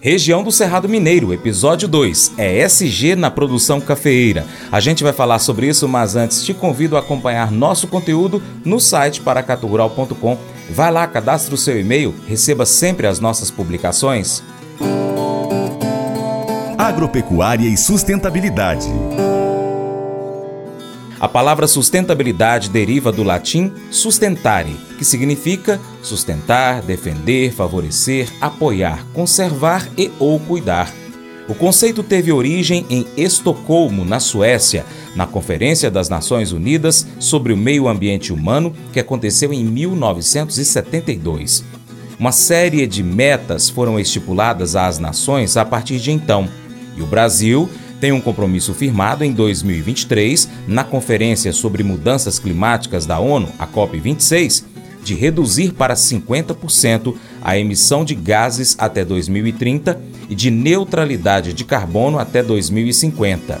Região do Cerrado Mineiro, episódio 2, é SG na produção cafeeira. A gente vai falar sobre isso, mas antes te convido a acompanhar nosso conteúdo no site paracatugural.com. Vai lá, cadastre o seu e-mail, receba sempre as nossas publicações. Agropecuária e sustentabilidade. A palavra sustentabilidade deriva do latim sustentare, que significa sustentar, defender, favorecer, apoiar, conservar e ou cuidar. O conceito teve origem em Estocolmo, na Suécia, na Conferência das Nações Unidas sobre o Meio Ambiente Humano, que aconteceu em 1972. Uma série de metas foram estipuladas às nações a partir de então, e o Brasil tem um compromisso firmado em 2023 na Conferência sobre Mudanças Climáticas da ONU, a COP26, de reduzir para 50% a emissão de gases até 2030 e de neutralidade de carbono até 2050.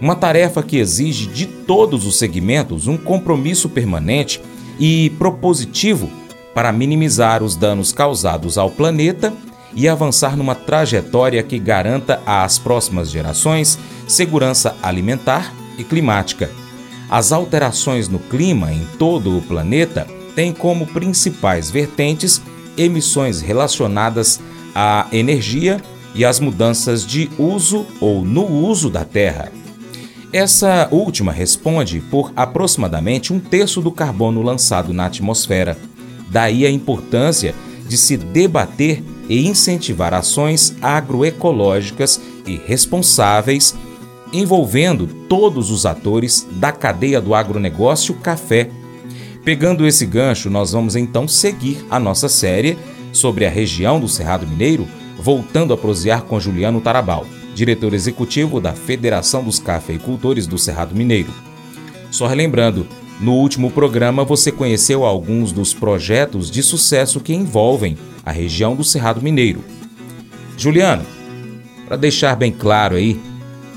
Uma tarefa que exige de todos os segmentos um compromisso permanente e propositivo para minimizar os danos causados ao planeta e avançar numa trajetória que garanta às próximas gerações segurança alimentar e climática. As alterações no clima em todo o planeta têm como principais vertentes emissões relacionadas à energia e às mudanças de uso ou no uso da Terra. Essa última responde por aproximadamente um terço do carbono lançado na atmosfera. Daí a importância de se debater e incentivar ações agroecológicas e responsáveis envolvendo todos os atores da cadeia do agronegócio café. Pegando esse gancho, nós vamos então seguir a nossa série sobre a região do Cerrado Mineiro, voltando a prosear com Juliano Tarabal, diretor executivo da Federação dos Cafeicultores do Cerrado Mineiro. Só relembrando, no último programa você conheceu alguns dos projetos de sucesso que envolvem a região do Cerrado Mineiro. Juliano, para deixar bem claro aí,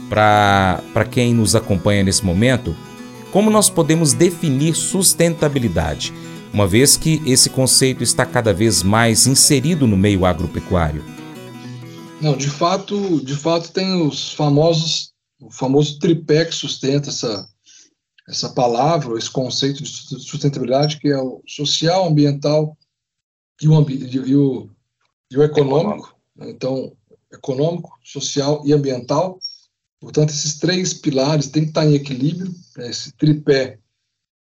para quem nos acompanha nesse momento, como nós podemos definir sustentabilidade, uma vez que esse conceito está cada vez mais inserido no meio agropecuário? Não, de fato, de fato tem os famosos, o famoso tripé que sustenta essa, essa palavra, esse conceito de sustentabilidade, que é o social, ambiental e o, e o, e o econômico. Né? Então, econômico, social e ambiental. Portanto, esses três pilares têm que estar em equilíbrio, né? esse tripé.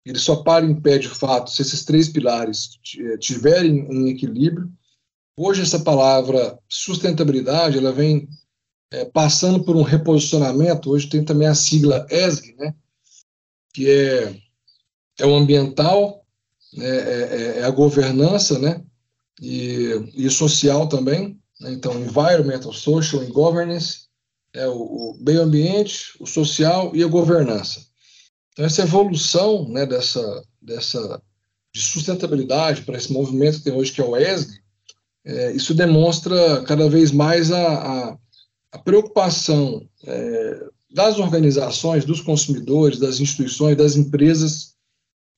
Ele só para em pé de fato se esses três pilares tiverem em equilíbrio. Hoje, essa palavra sustentabilidade ela vem é, passando por um reposicionamento. Hoje tem também a sigla ESG, né? Que é, é o ambiental, né, é, é, é a governança, né, e, e social também. Né, então, environmental, social and governance, é o, o meio ambiente, o social e a governança. Então, essa evolução né, dessa, dessa de sustentabilidade para esse movimento que tem hoje, que é o ESG, é, isso demonstra cada vez mais a, a, a preocupação é, das organizações, dos consumidores, das instituições, das empresas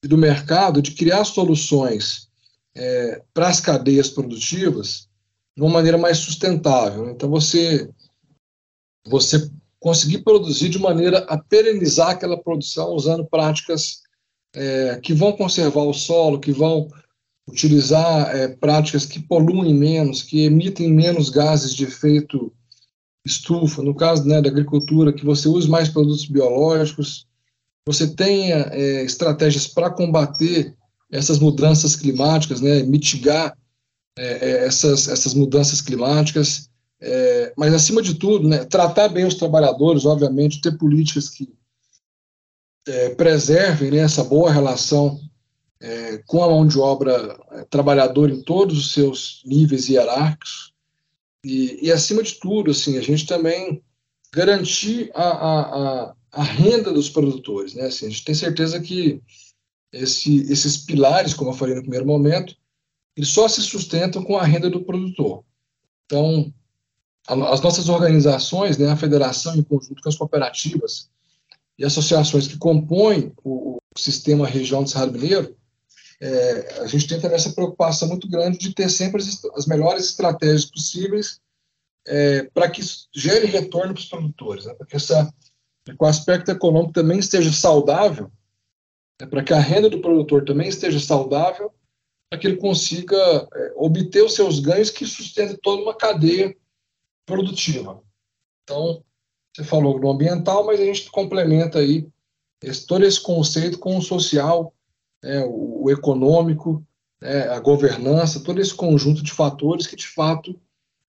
e do mercado de criar soluções é, para as cadeias produtivas de uma maneira mais sustentável. Então, você, você conseguir produzir de maneira a perenizar aquela produção usando práticas é, que vão conservar o solo, que vão utilizar é, práticas que poluem menos, que emitem menos gases de efeito estufa, no caso né, da agricultura, que você use mais produtos biológicos, você tenha é, estratégias para combater essas mudanças climáticas, né, mitigar é, é, essas, essas mudanças climáticas, é, mas acima de tudo, né, tratar bem os trabalhadores, obviamente, ter políticas que é, preservem né, essa boa relação é, com a mão de obra trabalhadora em todos os seus níveis hierárquicos, e, e, acima de tudo, assim, a gente também garantir a, a, a, a renda dos produtores. Né? Assim, a gente tem certeza que esse, esses pilares, como eu falei no primeiro momento, eles só se sustentam com a renda do produtor. Então, as nossas organizações, né, a federação em conjunto com as cooperativas e associações que compõem o, o sistema região do Cerrado Mineiro, é, a gente tem também essa preocupação muito grande de ter sempre as, as melhores estratégias possíveis é, para que gere retorno para os produtores, né? para que, essa, que o aspecto econômico também esteja saudável, né? para que a renda do produtor também esteja saudável, para que ele consiga é, obter os seus ganhos que sustentem toda uma cadeia produtiva. Então, você falou do ambiental, mas a gente complementa aí esse, todo esse conceito com o social, né, o, econômico, né, a governança, todo esse conjunto de fatores que de fato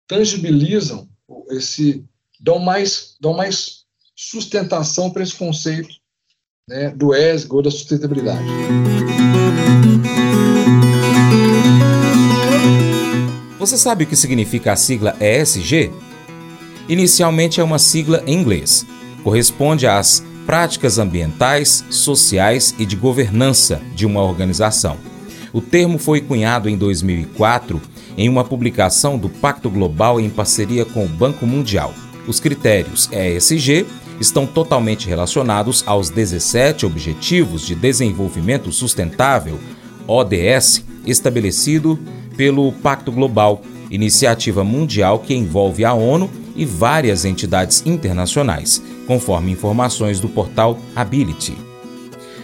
tangibilizam esse, dão mais, dão mais sustentação para esse conceito né, do ESG ou da sustentabilidade. Você sabe o que significa a sigla ESG? Inicialmente é uma sigla em inglês. Corresponde às práticas ambientais, sociais e de governança de uma organização. O termo foi cunhado em 2004 em uma publicação do Pacto Global em parceria com o Banco Mundial. Os critérios ESG estão totalmente relacionados aos 17 Objetivos de Desenvolvimento Sustentável, ODS, estabelecido pelo Pacto Global, iniciativa mundial que envolve a ONU e várias entidades internacionais, conforme informações do portal Ability.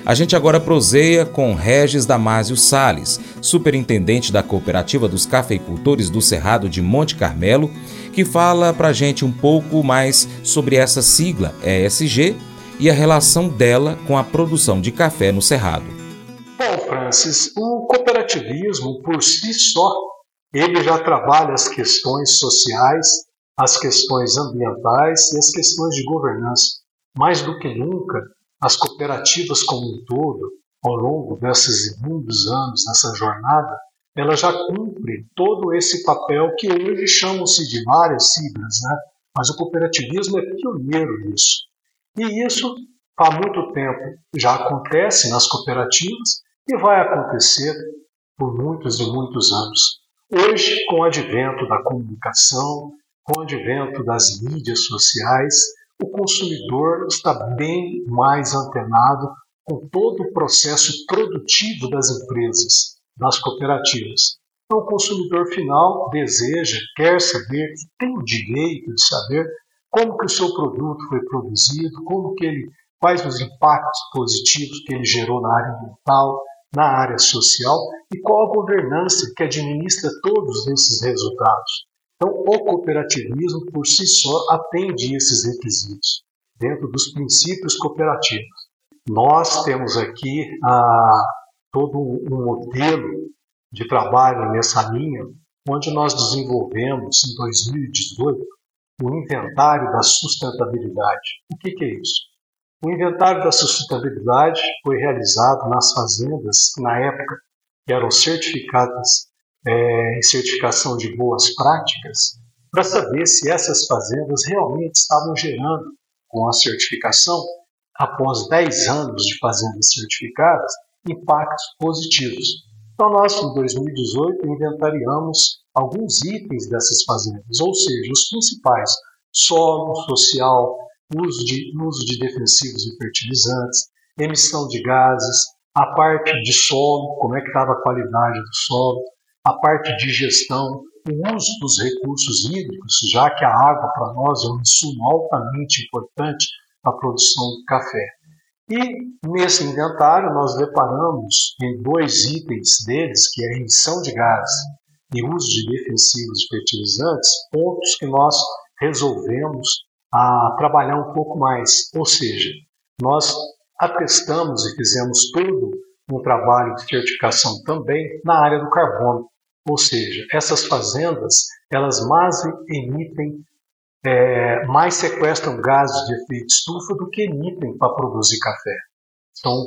A gente agora proseia com Regis Damásio Sales, superintendente da Cooperativa dos Cafeicultores do Cerrado de Monte Carmelo, que fala para a gente um pouco mais sobre essa sigla ESG e a relação dela com a produção de café no Cerrado. Bom, Francis, o cooperativismo por si só, ele já trabalha as questões sociais as questões ambientais e as questões de governança. Mais do que nunca, as cooperativas como um todo, ao longo desses muitos anos, nessa jornada, ela já cumpre todo esse papel que hoje chamam-se de várias siglas, né? mas o cooperativismo é pioneiro nisso. E isso há muito tempo já acontece nas cooperativas e vai acontecer por muitos e muitos anos. Hoje, com o advento da comunicação, com o advento das mídias sociais, o consumidor está bem mais antenado com todo o processo produtivo das empresas, das cooperativas. Então, o consumidor final deseja, quer saber, tem o direito de saber como que o seu produto foi produzido, como que ele, quais os impactos positivos que ele gerou na área ambiental, na área social e qual a governança que administra todos esses resultados. Então, o cooperativismo por si só atende esses requisitos dentro dos princípios cooperativos. Nós temos aqui ah, todo um modelo de trabalho nessa linha, onde nós desenvolvemos em 2018 o inventário da sustentabilidade. O que, que é isso? O inventário da sustentabilidade foi realizado nas fazendas na época que eram certificadas é, certificação de boas práticas para saber se essas fazendas realmente estavam gerando, com a certificação, após 10 anos de fazendas certificadas, impactos positivos. Então, nós, em 2018, inventariamos alguns itens dessas fazendas, ou seja, os principais: solo, social, uso de, uso de defensivos e fertilizantes, emissão de gases, a parte de solo, como é que estava a qualidade do solo, a parte de gestão, o uso dos recursos hídricos, já que a água para nós é um insumo altamente importante para a produção do café. E nesse inventário nós deparamos em dois itens deles, que é a emissão de gás e uso de defensivos e fertilizantes, pontos que nós resolvemos a trabalhar um pouco mais. Ou seja, nós atestamos e fizemos todo um trabalho de certificação também na área do carbono. Ou seja, essas fazendas elas mais emitem, é, mais sequestram gases de efeito estufa do que emitem para produzir café. Então,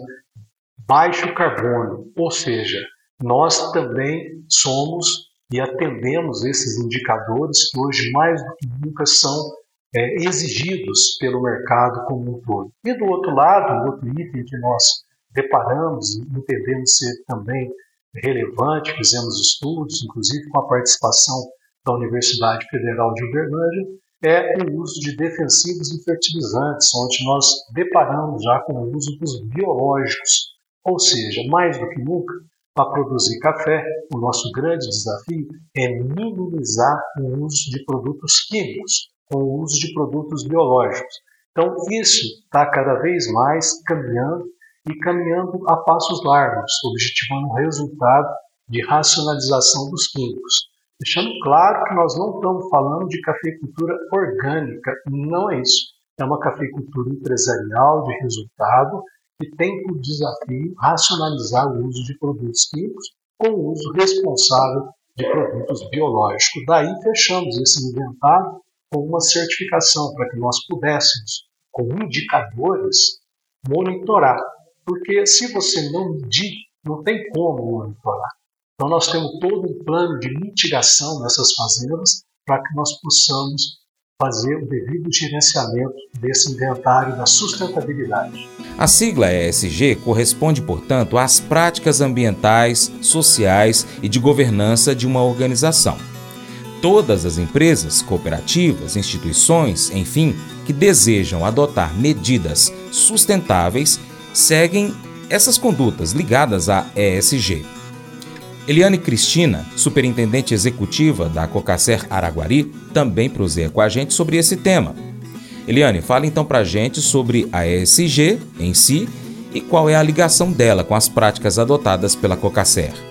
baixo carbono, ou seja, nós também somos e atendemos esses indicadores que hoje mais do que nunca são é, exigidos pelo mercado como um todo. E do outro lado, outro item que nós deparamos e entendemos ser também relevante, fizemos estudos, inclusive com a participação da Universidade Federal de Uberlândia, é o uso de defensivos e fertilizantes, onde nós deparamos já com o uso dos biológicos, ou seja, mais do que nunca, para produzir café, o nosso grande desafio é minimizar o uso de produtos químicos, com o uso de produtos biológicos. Então, isso está cada vez mais caminhando e caminhando a passos largos, objetivando um resultado de racionalização dos químicos. Deixando claro que nós não estamos falando de cafeicultura orgânica, não é isso. É uma cafeicultura empresarial de resultado que tem por desafio racionalizar o uso de produtos químicos com o uso responsável de produtos biológicos. Daí fechamos esse inventário com uma certificação para que nós pudéssemos, com indicadores, monitorar. Porque se você não medir, não tem como monitorar. Então nós temos todo um plano de mitigação nessas fazendas para que nós possamos fazer o devido gerenciamento desse inventário da sustentabilidade. A sigla ESG corresponde, portanto, às práticas ambientais, sociais e de governança de uma organização. Todas as empresas, cooperativas, instituições, enfim, que desejam adotar medidas sustentáveis seguem essas condutas ligadas à ESG. Eliane Cristina, superintendente executiva da Cocacer Araguari, também proseia com a gente sobre esse tema. Eliane, fala então para a gente sobre a ESG em si e qual é a ligação dela com as práticas adotadas pela Cocacer.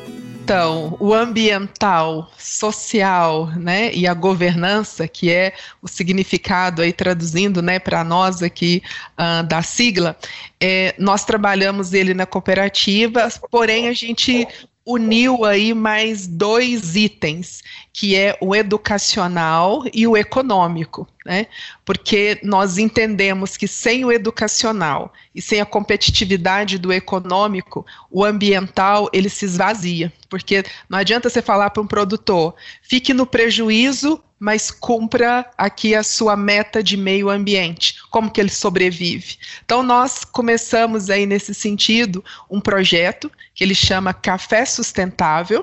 Então, o ambiental, social, né, e a governança, que é o significado aí traduzindo, né, para nós aqui uh, da sigla, é, nós trabalhamos ele na cooperativa, porém a gente uniu aí mais dois itens, que é o educacional e o econômico, né? Porque nós entendemos que sem o educacional e sem a competitividade do econômico, o ambiental ele se esvazia, porque não adianta você falar para um produtor, fique no prejuízo mas cumpra aqui a sua meta de meio ambiente, como que ele sobrevive. Então nós começamos aí nesse sentido um projeto que ele chama Café Sustentável,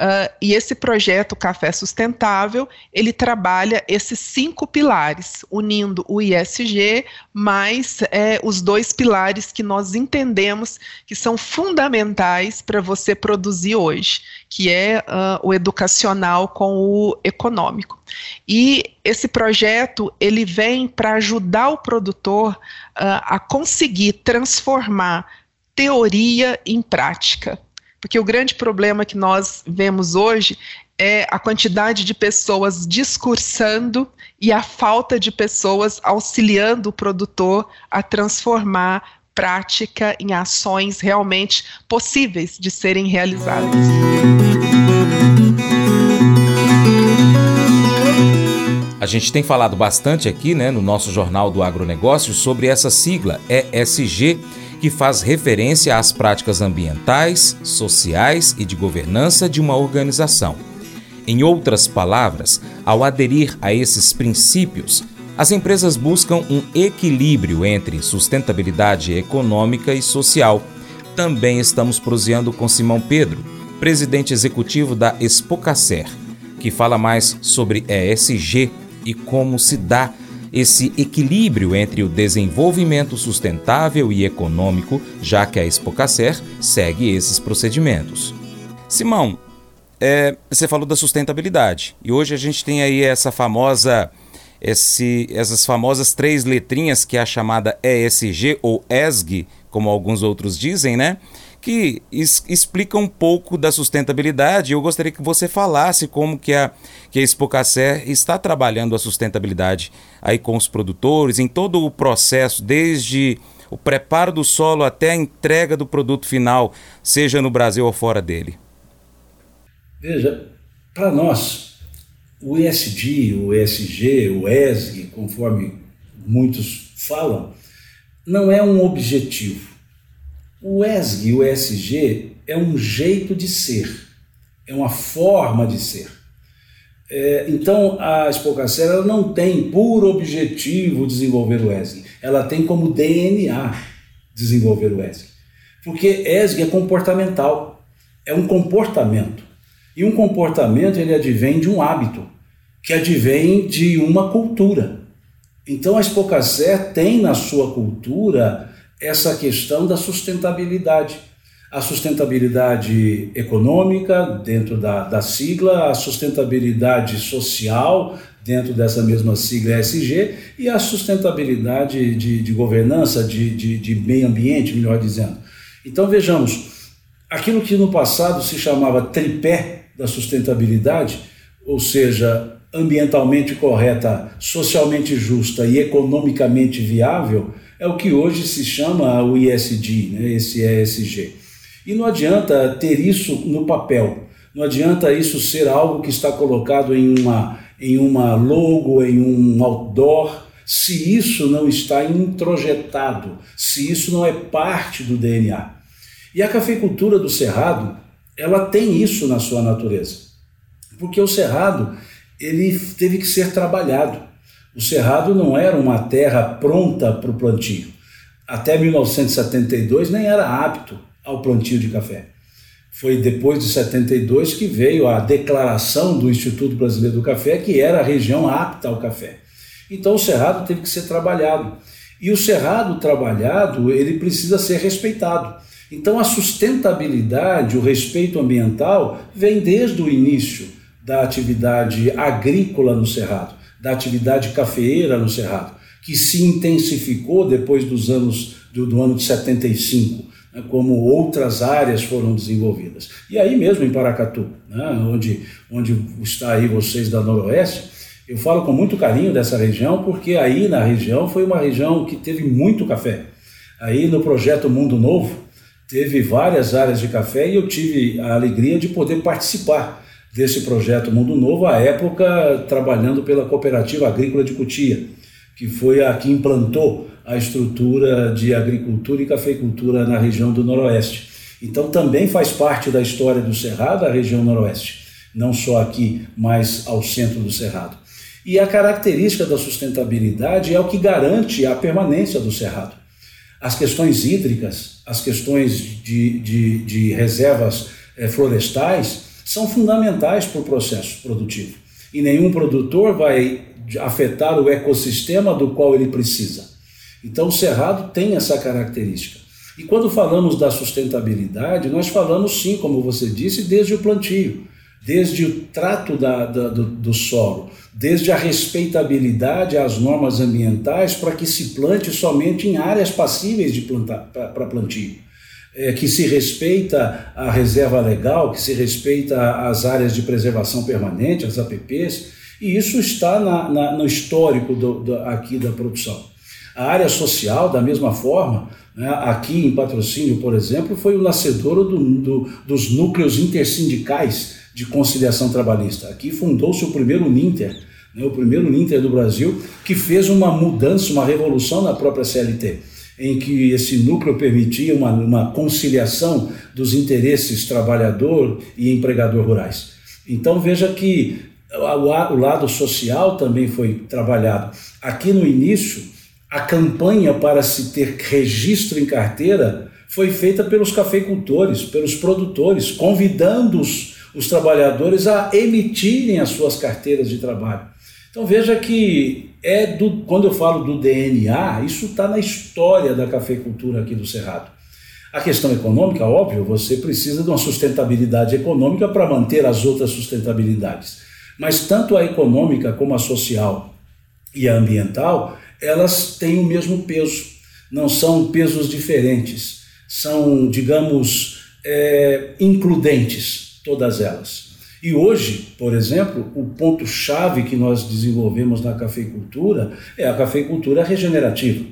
uh, e esse projeto Café Sustentável, ele trabalha esses cinco pilares, unindo o ISG mais é, os dois pilares que nós entendemos que são fundamentais para você produzir hoje, que é uh, o educacional com o econômico. E esse projeto ele vem para ajudar o produtor uh, a conseguir transformar teoria em prática. Porque o grande problema que nós vemos hoje é a quantidade de pessoas discursando e a falta de pessoas auxiliando o produtor a transformar prática em ações realmente possíveis de serem realizadas. A gente tem falado bastante aqui, né, no nosso jornal do agronegócio sobre essa sigla ESG, que faz referência às práticas ambientais, sociais e de governança de uma organização. Em outras palavras, ao aderir a esses princípios, as empresas buscam um equilíbrio entre sustentabilidade econômica e social. Também estamos proseando com Simão Pedro, presidente executivo da Expocacer, que fala mais sobre ESG e como se dá esse equilíbrio entre o desenvolvimento sustentável e econômico, já que a Expocacer segue esses procedimentos. Simão, é, você falou da sustentabilidade e hoje a gente tem aí essa famosa esse, essas famosas três letrinhas que é a chamada ESG ou ESG, como alguns outros dizem, né? Que es, explica um pouco da sustentabilidade. Eu gostaria que você falasse como que a, que a Expocacer está trabalhando a sustentabilidade aí com os produtores, em todo o processo, desde o preparo do solo até a entrega do produto final, seja no Brasil ou fora dele. Veja, para nós, o ESG, o ESG, o ESG, conforme muitos falam, não é um objetivo. O ESG, o ESG é um jeito de ser, é uma forma de ser. É, então a Expocacera não tem por objetivo desenvolver o ESG, ela tem como DNA desenvolver o ESG. Porque ESG é comportamental, é um comportamento. E um comportamento ele advém de um hábito que advém de uma cultura. Então a Espocacé tem na sua cultura essa questão da sustentabilidade. a sustentabilidade econômica, dentro da, da sigla, a sustentabilidade social, dentro dessa mesma sigla ESG, e a sustentabilidade de, de governança, de, de, de meio ambiente, melhor dizendo. Então vejamos, aquilo que no passado se chamava tripé da sustentabilidade, ou seja, ambientalmente correta, socialmente justa e economicamente viável, é o que hoje se chama o ISD, né, esse ESG. E não adianta ter isso no papel, não adianta isso ser algo que está colocado em uma, em uma logo, em um outdoor, se isso não está introjetado, se isso não é parte do DNA. E a cafeicultura do Cerrado, ela tem isso na sua natureza. Porque o Cerrado, ele teve que ser trabalhado. O Cerrado não era uma terra pronta para o plantio. Até 1972 nem era apto ao plantio de café. Foi depois de 72 que veio a declaração do Instituto Brasileiro do Café que era a região apta ao café. Então o cerrado teve que ser trabalhado. E o cerrado trabalhado, ele precisa ser respeitado. Então a sustentabilidade, o respeito ambiental vem desde o início da atividade agrícola no cerrado, da atividade cafeeira no cerrado, que se intensificou depois dos anos do, do ano de 75 né, como outras áreas foram desenvolvidas. E aí mesmo em Paracatu, né, onde, onde está aí vocês da Noroeste, eu falo com muito carinho dessa região, porque aí na região foi uma região que teve muito café. Aí no projeto Mundo Novo, teve várias áreas de café e eu tive a alegria de poder participar desse projeto Mundo Novo, à época trabalhando pela Cooperativa Agrícola de Cutia, que foi a que implantou a estrutura de agricultura e cafeicultura na região do Noroeste. Então também faz parte da história do Cerrado a região Noroeste, não só aqui, mas ao centro do Cerrado. E a característica da sustentabilidade é o que garante a permanência do Cerrado. As questões hídricas, as questões de, de, de reservas é, florestais são fundamentais para o processo produtivo. E nenhum produtor vai afetar o ecossistema do qual ele precisa. Então, o cerrado tem essa característica. E quando falamos da sustentabilidade, nós falamos sim, como você disse, desde o plantio, desde o trato da, da, do, do solo, desde a respeitabilidade às normas ambientais para que se plante somente em áreas passíveis de plantar para plantio. É, que se respeita a reserva legal, que se respeita as áreas de preservação permanente, as APPs, e isso está na, na, no histórico do, do, aqui da produção. A área social, da mesma forma, né, aqui em patrocínio, por exemplo, foi o nascedouro do, do, dos núcleos intersindicais de conciliação trabalhista. Aqui fundou-se o primeiro Ninter, né, o primeiro Ninter do Brasil, que fez uma mudança, uma revolução na própria CLT, em que esse núcleo permitia uma, uma conciliação dos interesses trabalhador e empregador rurais. Então veja que o lado social também foi trabalhado. Aqui no início, a campanha para se ter registro em carteira foi feita pelos cafeicultores, pelos produtores, convidando os, os trabalhadores a emitirem as suas carteiras de trabalho. Então veja que é do, quando eu falo do DNA, isso está na história da cafeicultura aqui do Cerrado. A questão econômica, óbvio, você precisa de uma sustentabilidade econômica para manter as outras sustentabilidades. Mas tanto a econômica como a social e a ambiental, elas têm o mesmo peso, não são pesos diferentes, são, digamos, é, includentes, todas elas. E hoje, por exemplo, o ponto-chave que nós desenvolvemos na cafeicultura é a cafeicultura regenerativa.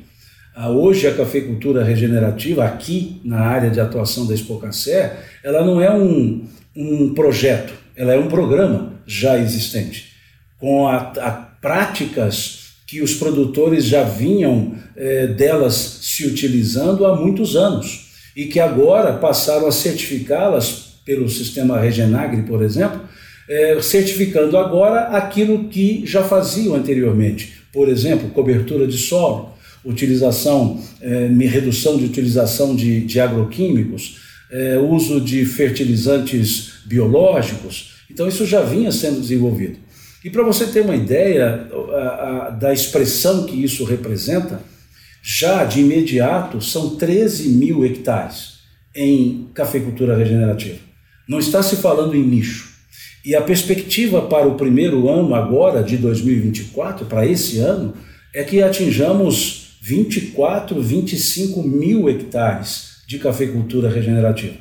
Ah, hoje, a cafeicultura regenerativa, aqui na área de atuação da Expocacé, ela não é um, um projeto, ela é um programa já existente, com a, a práticas que os produtores já vinham é, delas se utilizando há muitos anos e que agora passaram a certificá-las pelo sistema Regenagri, por exemplo, é, certificando agora aquilo que já faziam anteriormente. Por exemplo, cobertura de solo, utilização, é, redução de utilização de, de agroquímicos, é, uso de fertilizantes biológicos. Então, isso já vinha sendo desenvolvido. E para você ter uma ideia a, a, da expressão que isso representa, já de imediato são 13 mil hectares em cafeicultura regenerativa. Não está se falando em nicho. E a perspectiva para o primeiro ano, agora de 2024, para esse ano, é que atinjamos 24, 25 mil hectares de cafeicultura regenerativa.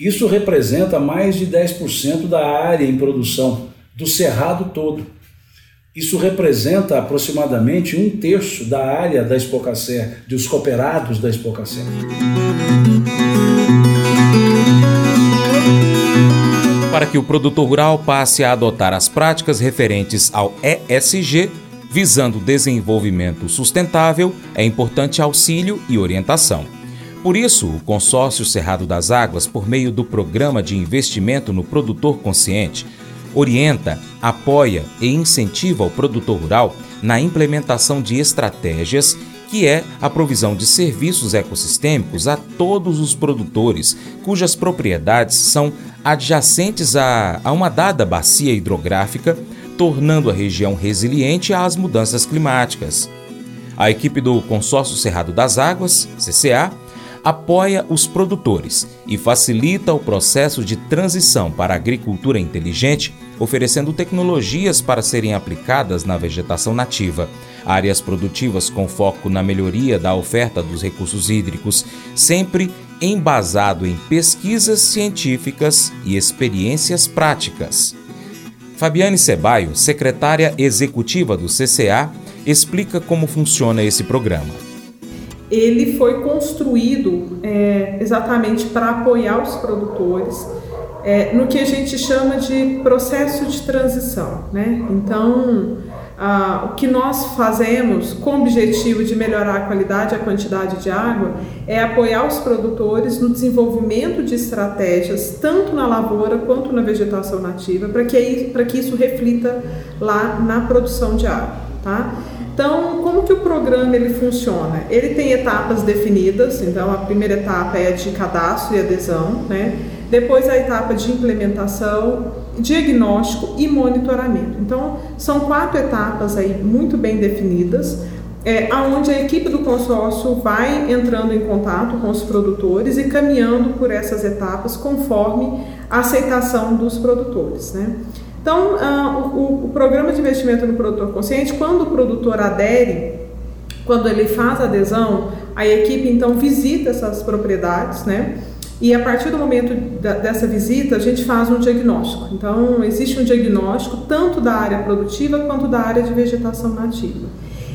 Isso representa mais de 10% da área em produção do cerrado todo. Isso representa aproximadamente um terço da área da Expocacé, dos cooperados da Expocacé. Para que o produtor rural passe a adotar as práticas referentes ao ESG, visando desenvolvimento sustentável, é importante auxílio e orientação. Por isso, o Consórcio Cerrado das Águas, por meio do Programa de Investimento no Produtor Consciente, orienta, apoia e incentiva o produtor rural na implementação de estratégias que é a provisão de serviços ecossistêmicos a todos os produtores cujas propriedades são adjacentes a, a uma dada bacia hidrográfica, tornando a região resiliente às mudanças climáticas. A equipe do Consórcio Cerrado das Águas, CCA, apoia os produtores e facilita o processo de transição para a agricultura inteligente, oferecendo tecnologias para serem aplicadas na vegetação nativa, áreas produtivas com foco na melhoria da oferta dos recursos hídricos, sempre embasado em pesquisas científicas e experiências práticas. Fabiane Cebaio, secretária executiva do CCA, explica como funciona esse programa ele foi construído é, exatamente para apoiar os produtores é, no que a gente chama de processo de transição. Né? Então, o que nós fazemos com o objetivo de melhorar a qualidade e a quantidade de água é apoiar os produtores no desenvolvimento de estratégias, tanto na lavoura quanto na vegetação nativa, para que, que isso reflita lá na produção de água. Tá? Então, como que o programa ele funciona? Ele tem etapas definidas, então a primeira etapa é de cadastro e adesão, né? Depois a etapa de implementação, diagnóstico e monitoramento. Então, são quatro etapas aí muito bem definidas, é, aonde a equipe do consórcio vai entrando em contato com os produtores e caminhando por essas etapas conforme a aceitação dos produtores, né? Então, uh, o, o, programa de investimento no produtor consciente, quando o produtor adere, quando ele faz adesão, a equipe então visita essas propriedades, né? E a partir do momento da, dessa visita, a gente faz um diagnóstico. Então, existe um diagnóstico tanto da área produtiva quanto da área de vegetação nativa.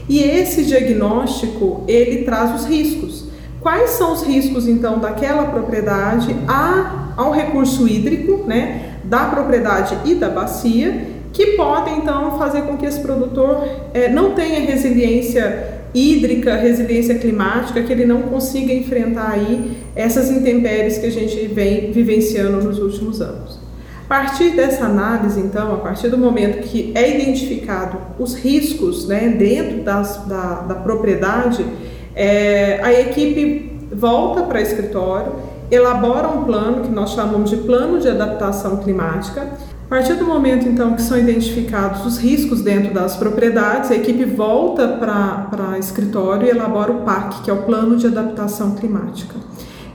E esse diagnóstico, ele traz os riscos. Quais são os riscos, então, daquela propriedade a, ao recurso hídrico, né? Da propriedade e da bacia, que podem então fazer com que esse produtor é, não tenha resiliência hídrica, resiliência climática, que ele não consiga enfrentar aí essas intempéries que a gente vem vivenciando nos últimos anos. A partir dessa análise, então, a partir do momento que é identificado os riscos né, dentro das, da, da propriedade, é, a equipe volta para o escritório elabora um plano que nós chamamos de plano de adaptação climática. A partir do momento então que são identificados os riscos dentro das propriedades, a equipe volta para escritório e elabora o PAC, que é o plano de adaptação climática.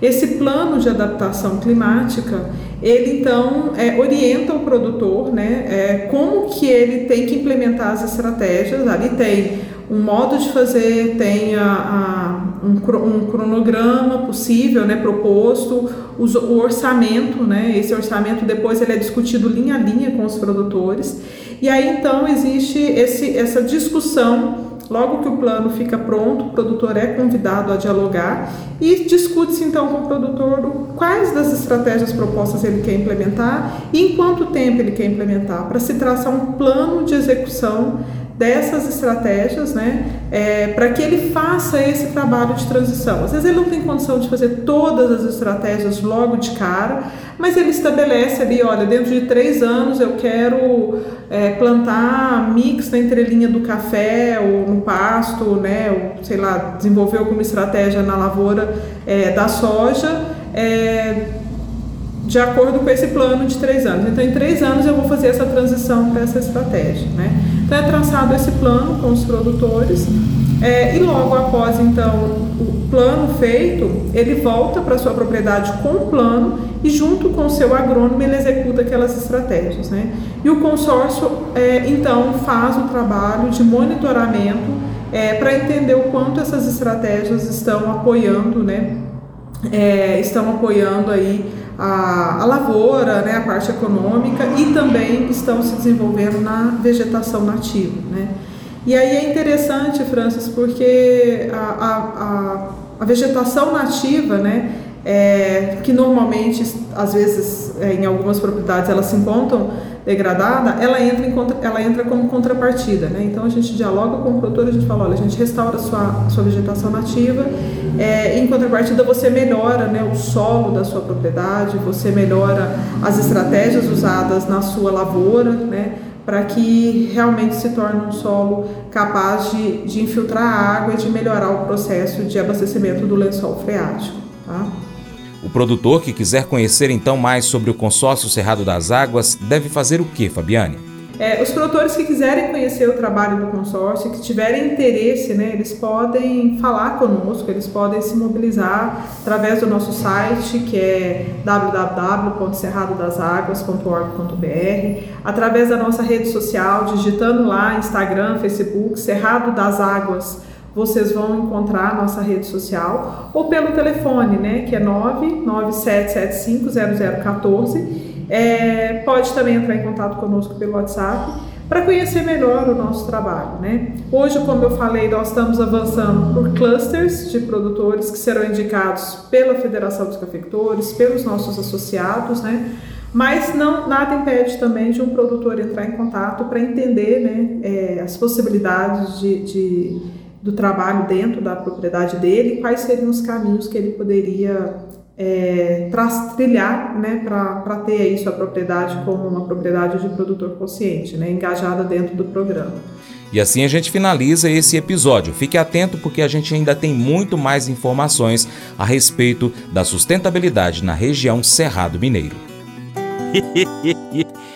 Esse plano de adaptação climática, ele então é, orienta o produtor, né, é, como que ele tem que implementar as estratégias. Ali tem um modo de fazer, tem a, um, um, cronograma possível, né, proposto, o, o orçamento, né, esse orçamento depois ele é discutido linha a linha com os produtores, e aí então existe esse, essa discussão Logo que o plano fica pronto, o produtor é convidado a dialogar e discute-se então com o produtor quais das estratégias propostas ele quer implementar e em quanto tempo ele quer implementar, para se traçar um plano de execução dessas estratégias, né, é, para que ele faça esse trabalho de transição. Às vezes ele não tem condição de fazer todas as estratégias logo de cara, mas ele estabelece ali, olha, dentro de três anos eu quero é, plantar mix na entrelinha do café ou no pasto, né, ou sei lá, desenvolver alguma estratégia na lavoura é, da soja. É, de acordo com esse plano de três anos. Então, em três anos eu vou fazer essa transição para essa estratégia. Né? Então, é traçado esse plano com os produtores é, e logo após, então, o plano feito, ele volta para sua propriedade com o plano e junto com o seu agrônomo ele executa aquelas estratégias. Né? E o consórcio, é, então, faz o trabalho de monitoramento é, para entender o quanto essas estratégias estão apoiando, né? É, estão apoiando aí a, a lavoura, né, a parte econômica e também estão se desenvolvendo na vegetação nativa. Né? E aí é interessante, Francis, porque a, a, a vegetação nativa, né, é, que normalmente, às vezes, é, em algumas propriedades, elas se encontram degradada, ela entra, em contra, ela entra como contrapartida. Né? Então a gente dialoga com o produtor, a gente fala, olha, a gente restaura a sua, sua vegetação nativa, é, em contrapartida você melhora né, o solo da sua propriedade, você melhora as estratégias usadas na sua lavoura, né? para que realmente se torne um solo capaz de, de infiltrar a água e de melhorar o processo de abastecimento do lençol freático. Tá? O produtor que quiser conhecer então mais sobre o consórcio Cerrado das Águas deve fazer o que, Fabiane? É, os produtores que quiserem conhecer o trabalho do consórcio, que tiverem interesse, né, eles podem falar conosco, eles podem se mobilizar através do nosso site, que é www.cerradodaságuas.org.br, através da nossa rede social, digitando lá Instagram, Facebook, Cerrado das Águas vocês vão encontrar a nossa rede social ou pelo telefone, né, que é 997750014. É, pode também entrar em contato conosco pelo WhatsApp para conhecer melhor o nosso trabalho, né? Hoje, como eu falei, nós estamos avançando por clusters de produtores que serão indicados pela Federação dos Cafeicultores, pelos nossos associados, né? Mas não, nada impede também de um produtor entrar em contato para entender né, é, as possibilidades de, de do trabalho dentro da propriedade dele, quais seriam os caminhos que ele poderia é, trilhar né, para ter aí sua propriedade como uma propriedade de produtor consciente, né, engajada dentro do programa. E assim a gente finaliza esse episódio. Fique atento porque a gente ainda tem muito mais informações a respeito da sustentabilidade na região Cerrado Mineiro.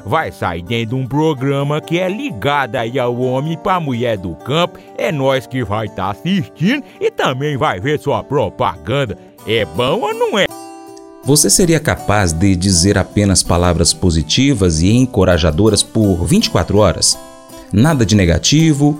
vai sair dentro de um programa que é ligado aí ao homem para mulher do campo. É nós que vai estar tá assistindo e também vai ver sua propaganda. É bom ou não é? Você seria capaz de dizer apenas palavras positivas e encorajadoras por 24 horas? Nada de negativo,